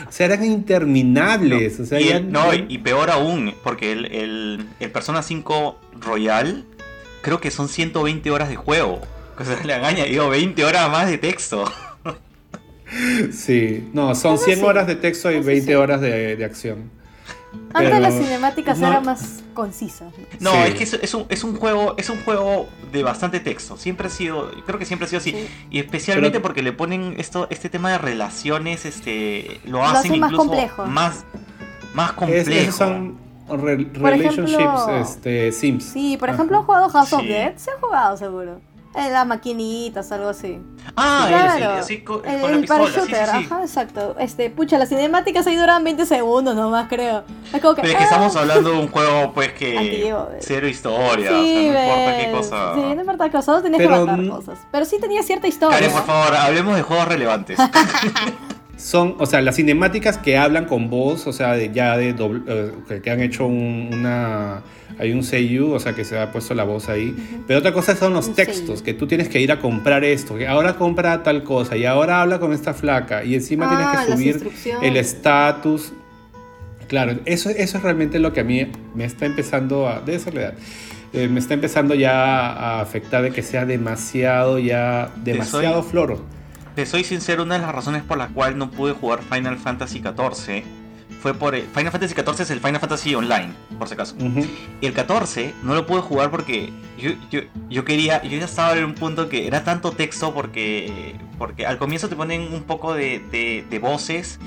o sea, eran interminables, o sea, y, no, peor aún, porque el, el, el Persona 5 Royal creo que son 120 horas de juego. O sea, le han añadido 20 horas más de texto. Sí, no, son Eso 100 sí, horas de texto y eso 20 sí. horas de, de acción. Antes Pero- las cinemáticas no- eran más concisas. No, Sí. es que es, es un, es un juego es un juego de bastante texto. Siempre ha sido, creo que siempre ha sido así. Sí. Y especialmente Pero- porque le ponen esto este tema de relaciones, este lo Lo hacen hacen más incluso complejo. más más Es, complejo. esos son re- Por relationships ejemplo- este, Sims. Sí, por Ajá. ejemplo, ¿han jugado House of Sí. Dead? Se ha jugado seguro. En las maquinitas, algo así. Ah, claro. el, así co- el, con el pistola, para sí, sí, shooter, sí. ajá, exacto. Este, pucha, las cinemáticas ahí duran 20 segundos nomás, creo. Es como que. Pero es que ah, estamos hablando de un juego pues que Antiguo, ¿ves? cero historia, Sí, o sea, no importa qué ves. cosa. Sí, no importa qué cosa, solo tenías Pero que matar cosas. Pero sí tenía cierta historia. Karen, por favor, hablemos de juegos relevantes. Son, o sea, las cinemáticas que hablan con voz, o sea, de, ya de dobl- eh, que, han hecho un- una. Hay un seiyuu, o sea, que se ha puesto la voz ahí. Pero otra cosa son los Un textos, seiyuu. que tú tienes que ir a comprar esto, que ahora compra tal cosa, y ahora habla con esta flaca, y encima Ah, tienes que las subir el estatus. Claro, eso, eso es realmente lo que a mí me está empezando a. De esa edad. eh, me está empezando ya a afectar de que sea demasiado, ya. demasiado soy- floro. Te soy sincero, una de las razones por las cuales no pude jugar Final Fantasy XIV fue por... el- Final Fantasy XIV es el Final Fantasy Online, por si acaso. Ujú. Y el 14 no lo pude jugar porque yo, yo, yo quería, yo ya estaba en un punto que era tanto texto porque, porque al comienzo te ponen un poco de, de, de voces,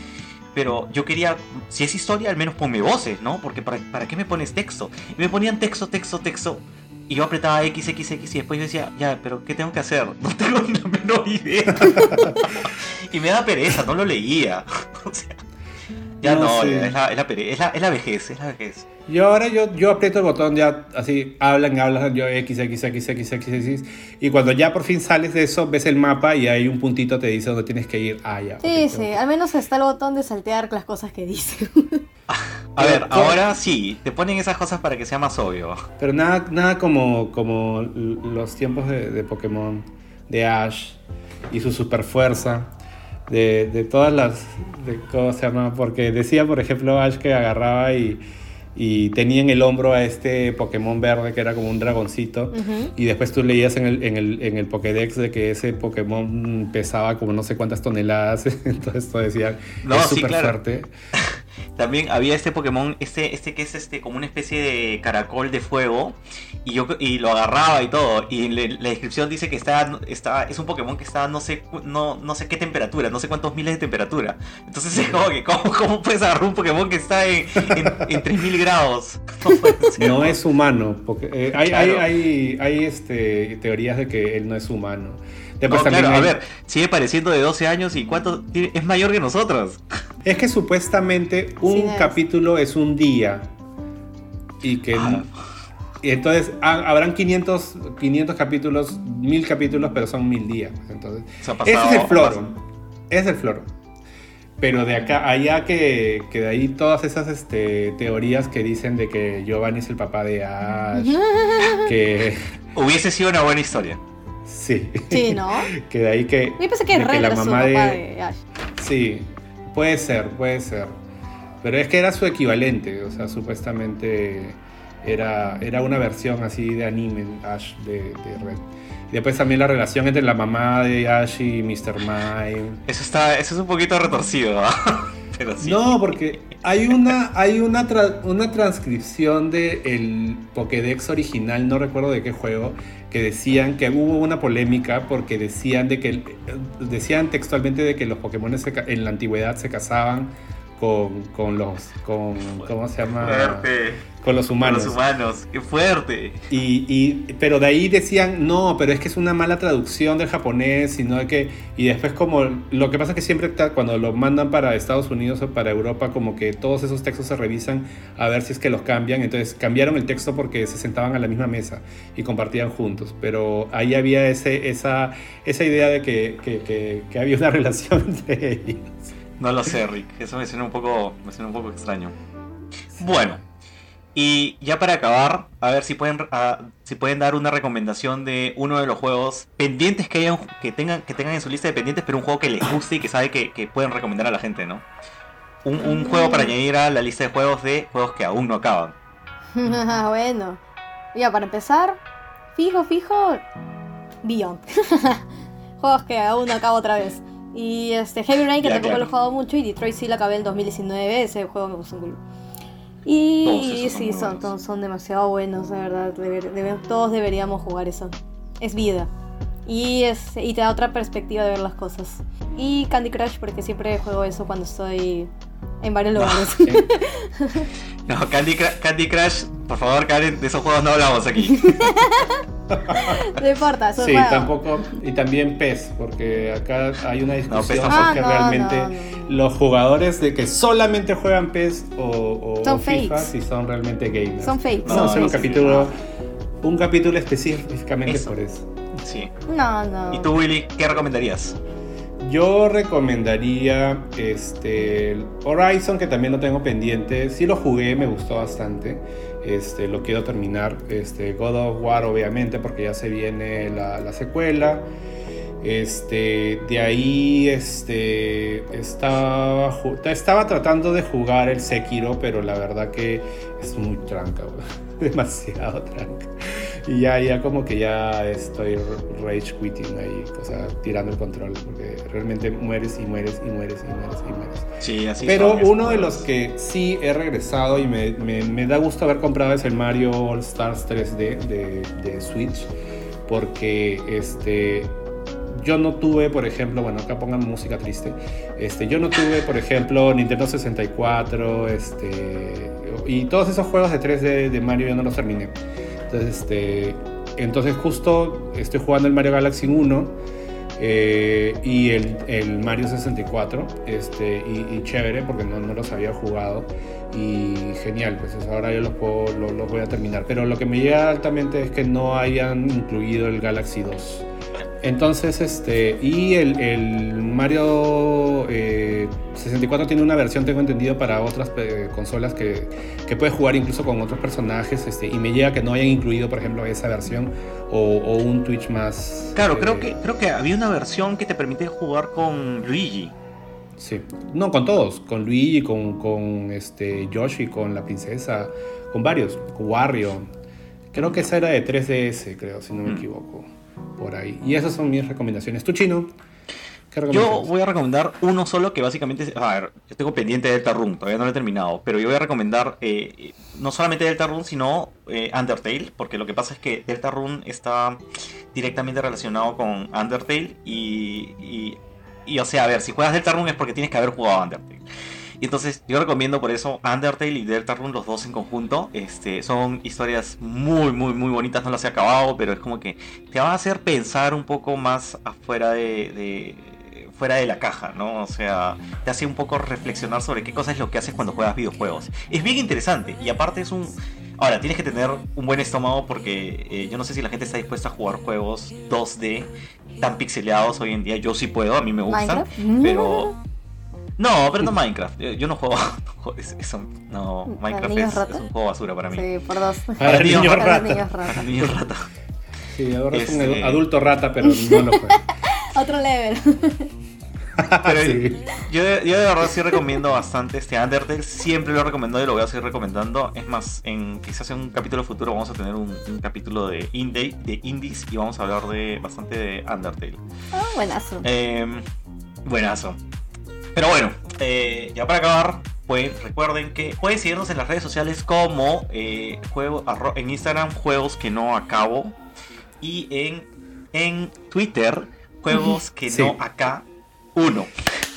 pero yo quería, si es historia, al menos ponme voces, ¿no? Porque ¿para, ¿para qué me pones texto? Y me ponían texto, texto, texto. Y yo apretaba X, X, X y después yo decía, ya, pero ¿qué tengo que hacer? No tengo ni la menor idea. y me da pereza, no lo leía. o sea, ya No, no, sí. es, la, es, la es, la, es la vejez, es la vejez. Yo ahora yo, yo aprieto el botón ya así, hablan, hablan, yo X, X, X, X, X, X, y cuando ya por fin sales de eso, ves el mapa y hay un puntito te dice dónde tienes que ir. Ah, ya. Sí, ok, sí, al menos está el botón de saltear las cosas que dice. A ver, Pero, ahora sí, te ponen esas cosas para que sea más obvio. Pero nada, nada como, como los tiempos de, de Pokémon, de Ash y su super fuerza, de, de todas las. De, ¿Cómo se llama? Porque decía, por ejemplo, Ash que agarraba y, y tenía en el hombro a este Pokémon verde que era como un dragoncito. Y después tú leías en el, en, el, en el Pokédex de que ese Pokémon pesaba como no sé cuántas toneladas. Entonces esto decía, No, es sí, súper claro. fuerte. También había este Pokémon, este, este que es este como una especie de caracol de fuego, y yo y lo agarraba y todo. Y le- la descripción dice que está, está, es un Pokémon que está no sé no, no sé qué temperatura, no sé cuántos miles de temperatura. Entonces es como que, ¿cómo, cómo puedes agarrar un Pokémon que está en, en, en 3000 grados? No es humano. Porque, eh, hay, Claro. hay, hay, hay, este, teorías de que él no es humano. Después No, también claro, a ver, sigue pareciendo de 12 años y cuánto tiene- es mayor que nosotros. Es que supuestamente un Sí, capítulo es un día. Y que. Ah. y entonces ha- habrán 500, 500 capítulos, 1000 capítulos, pero son 1000 días. Entonces, ese es el floro. Es el floro. Pero de acá, allá que, que de ahí todas esas este, teorías que dicen de que Giovanni es el papá de Ash, que Hubiese sido una buena historia. Sí, Sí, ¿no? que de ahí que, Yo pensé que de era su papá de, de Ash. Sí, puede ser, puede ser. Pero es que era su equivalente, o sea, supuestamente era, era una versión así de anime, Ash de, de Red. Y después también la relación entre la mamá de Ash y Mr. Mime. Eso está, eso es un poquito retorcido, ¿ah? No, porque hay una, hay una, una transcripción del Pokédex original, no recuerdo de qué juego, que decían que hubo una polémica porque decían de que decían textualmente de que los Pokémon en la antigüedad se casaban con, con los con ¿cómo se llama? Fuerte. con los humanos. Los humanos, qué fuerte. Y, y- pero de ahí decían, no, pero es que es una mala traducción del japonés, sino que, y después como, lo que pasa es que siempre cuando lo mandan para Estados Unidos o para Europa, como que todos esos textos se revisan a ver si es que los cambian, entonces cambiaron el texto porque se sentaban a la misma mesa y compartían juntos, pero ahí había ese, esa, esa idea de que, que- que- que había una relación entre ellos. No lo sé, Rick. Eso me suena un poco, me suena un poco extraño. Bueno, y ya para acabar, a ver si pueden, ah, si pueden dar una recomendación de uno de los juegos pendientes que hayan, que tengan, que tengan en su lista de pendientes, pero un juego que les guste y que sabe que, pueden recomendar a la gente, ¿no? Un, un juego para añadir a la lista de juegos de juegos que aún no acaban. bueno. Ya, para empezar, fijo, fijo, Beyond. Juegos que aún no acabo otra vez. Y este Heavy Rain, que Ya, tampoco claro. lo he jugado mucho, y Detroit sí lo acabé en 2019, ese juego me gustó un culo. Y son sí, son, son, son demasiado buenos, la verdad. Deber- debe- todos deberíamos jugar eso. Es vida. Y, es, y te da otra perspectiva de ver las cosas. Y Candy Crush, porque siempre juego eso cuando estoy en varios lugares. No, Candy, Cra- Candy Crush, por favor, Karen, de esos juegos no hablamos aquí. no importa, un Sí, juego. tampoco, y también PES, porque acá hay una discusión tampoco. porque Ah, no, realmente no, no. los jugadores de que solamente juegan PES o, o- Son o FIFA fakes. si son realmente gamers. Son fakes. Vamos a hacer No, un sí, capítulo, un capítulo específicamente Eso. por eso. Sí. No, no. ¿Y tú, Willy, qué recomendarías? Yo recomendaría este Horizon, que también lo tengo pendiente. Sí lo jugué, me gustó bastante. Este, lo quiero terminar. Este, God of War, obviamente, porque ya se viene la, la secuela. Este, de ahí estaba, estaba tratando de jugar el Sekiro, pero la verdad que es muy tranca, demasiado tranca. Y ya, ya como que ya estoy rage quitting ahí, o sea, tirando el control, porque realmente mueres y mueres y mueres y mueres y mueres. Sí, así Pero uno de los que sí he regresado y me, me- me da gusto haber comprado es el Mario All Stars 3D de, de Switch. Porque este, yo no tuve, por ejemplo, bueno, acá pongan música triste. Este, yo no tuve, por ejemplo, Nintendo 64 este, y todos esos juegos de 3D de Mario yo no los terminé. Entonces, este, entonces justo estoy jugando el Mario Galaxy 1 eh, y el, el Mario 64 este, y, chévere porque no, no los había jugado y genial, pues ahora yo los, puedo, lo- los voy a terminar. Pero lo que me llega altamente es que no hayan incluido el Galaxy 2. Entonces, este, y el, el Mario eh, 64 tiene una versión, tengo entendido, para otras eh, consolas que, que puedes jugar incluso con otros personajes, este, y me llega que no hayan incluido, por ejemplo, esa versión o, o un Twitch más. Claro, eh, creo que, creo que había una versión que te permite jugar con Luigi. Sí, no, con todos, con Luigi, con, con este, Yoshi, con la princesa, con varios, con Wario. Creo que esa era de 3DS, creo, si no me Mm. equivoco, por ahí. Y esas son mis recomendaciones. ¿Tú, Chino? ¿Qué Yo voy a recomendar uno solo que básicamente. A ver, yo tengo pendiente Delta Rune, todavía no lo he terminado. Pero yo voy a recomendar eh, no solamente Delta Rune, sino eh, Undertale. Porque lo que pasa es que Delta Rune está directamente relacionado con Undertale. Y, y, y, o sea, a ver, si juegas Delta Rune es porque tienes que haber jugado Undertale. Y entonces yo recomiendo por eso Undertale y Deltarune los dos en conjunto. Este, son historias muy, muy, muy bonitas, no las he acabado, pero es como que te va a hacer pensar un poco más afuera de fuera de la caja, ¿no? O sea, te hace un poco reflexionar sobre qué cosa es lo que haces cuando juegas videojuegos. Es bien interesante y aparte es un... Ahora, tienes que tener un buen estómago porque eh, yo no sé si la gente está dispuesta a jugar juegos 2D tan pixeleados hoy en día. Yo sí puedo, a mí me gustan, pero... No, pero no Minecraft. Yo, no juego. Eso, no, Minecraft es, un juego basura para mí. Sí, por dos. Para, niños rata. Para niños rata. Sí, ahora es un este, adulto rata, pero no lo juego. Otro level. yo, de, verdad sí recomiendo bastante este Undertale. Siempre lo he recomendado y lo voy a seguir recomendando. Es más, en quizás en un capítulo futuro vamos a tener un, capítulo de indie, de indies y vamos a hablar de bastante de Undertale. Ah, buenazo. Em, buenazo. Pero bueno, eh, ya para acabar, pues recuerden que pueden seguirnos en las redes sociales como eh, juego, en Instagram, juegos que no acabo. Y en, en Twitter, juegos que no acá uno.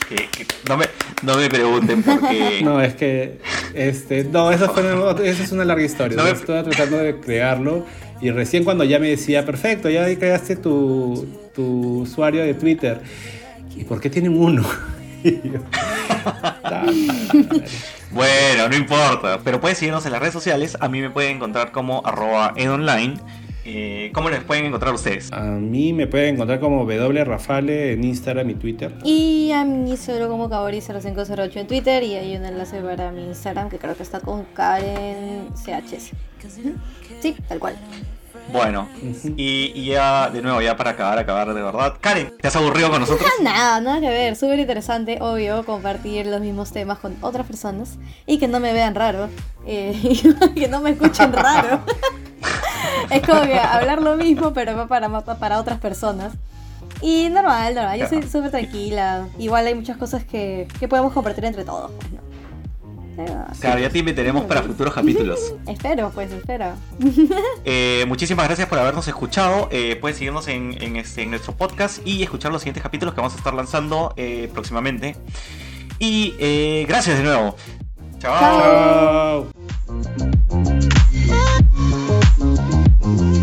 Que, no, me, no, me, pregunten por qué. No, es que. Este, no, esa, fue, esa es una larga historia. No Estaba tratando de crearlo. Y recién cuando ya me decía, perfecto, ya creaste tu, tu usuario de Twitter. ¿Y por qué tienen uno? Bueno, no importa. Pero pueden seguirnos en las redes sociales. A mí me pueden encontrar como arroba edonline. Eh, ¿Cómo les pueden encontrar ustedes? A mí me pueden encontrar como wrafale en Instagram y Twitter. Y a mí solo como Kaori0508 en Twitter y hay un enlace para mi Instagram que creo que está con Karen CHS. Sí, tal cual. Bueno, y, ya de nuevo, ya para acabar, acabar de verdad. Karen, ¿te has aburrido con nosotros? nada, nada que ver. Súper interesante, obvio, compartir los mismos temas con otras personas y que no me vean raro. Eh, que no me escuchen raro. es como que hablar lo mismo, pero para, para otras personas. Y normal, normal. Yo soy súper tranquila. Igual hay muchas cosas que, que podemos compartir entre todos. Pues, ¿no? Claro, ya te invitaremos para futuros capítulos. espero, pues espero. Eh, muchísimas gracias por habernos escuchado. Eh, pueden seguirnos este, en, nuestro podcast y escuchar los siguientes capítulos que vamos a estar lanzando eh, próximamente. Y eh, gracias de nuevo. Chao. Chao.